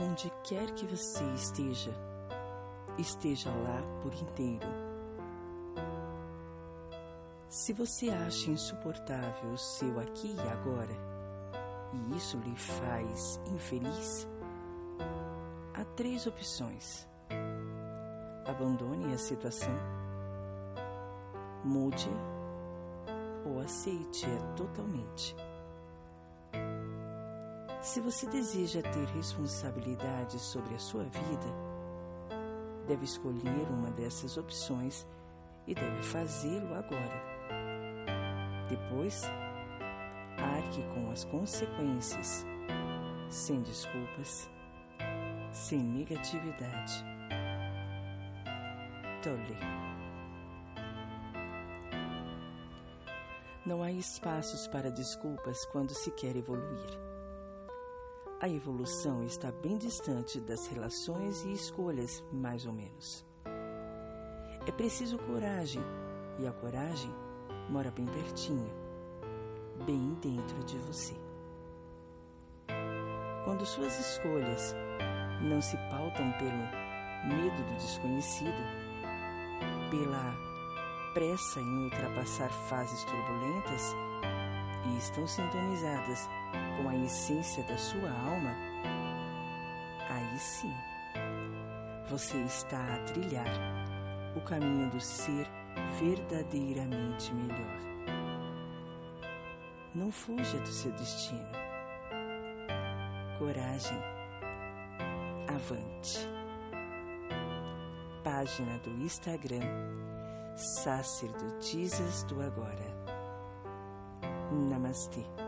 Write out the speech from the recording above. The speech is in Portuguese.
Onde quer que você esteja, esteja lá por inteiro. Se você acha insuportável o seu aqui e agora, e isso lhe faz infeliz, há três opções. Abandone a situação, mude ou aceite-a totalmente. Se você deseja ter responsabilidade sobre a sua vida, deve escolher uma dessas opções e deve fazê-lo agora. Depois, arque com as consequências, sem desculpas, sem negatividade. Tole. Não há espaços para desculpas quando se quer evoluir. A evolução está bem distante das relações e escolhas, mais ou menos. É preciso coragem, e a coragem mora bem pertinho, bem dentro de você. Quando suas escolhas não se pautam pelo medo do desconhecido, pela pressa em ultrapassar fases turbulentas e estão sintonizadas com a essência da sua alma, aí sim você está a trilhar o caminho do ser verdadeiramente melhor. Não fuja do seu destino. Coragem. Avante. Página do Instagram Sacerdotisas do Agora. Namastê.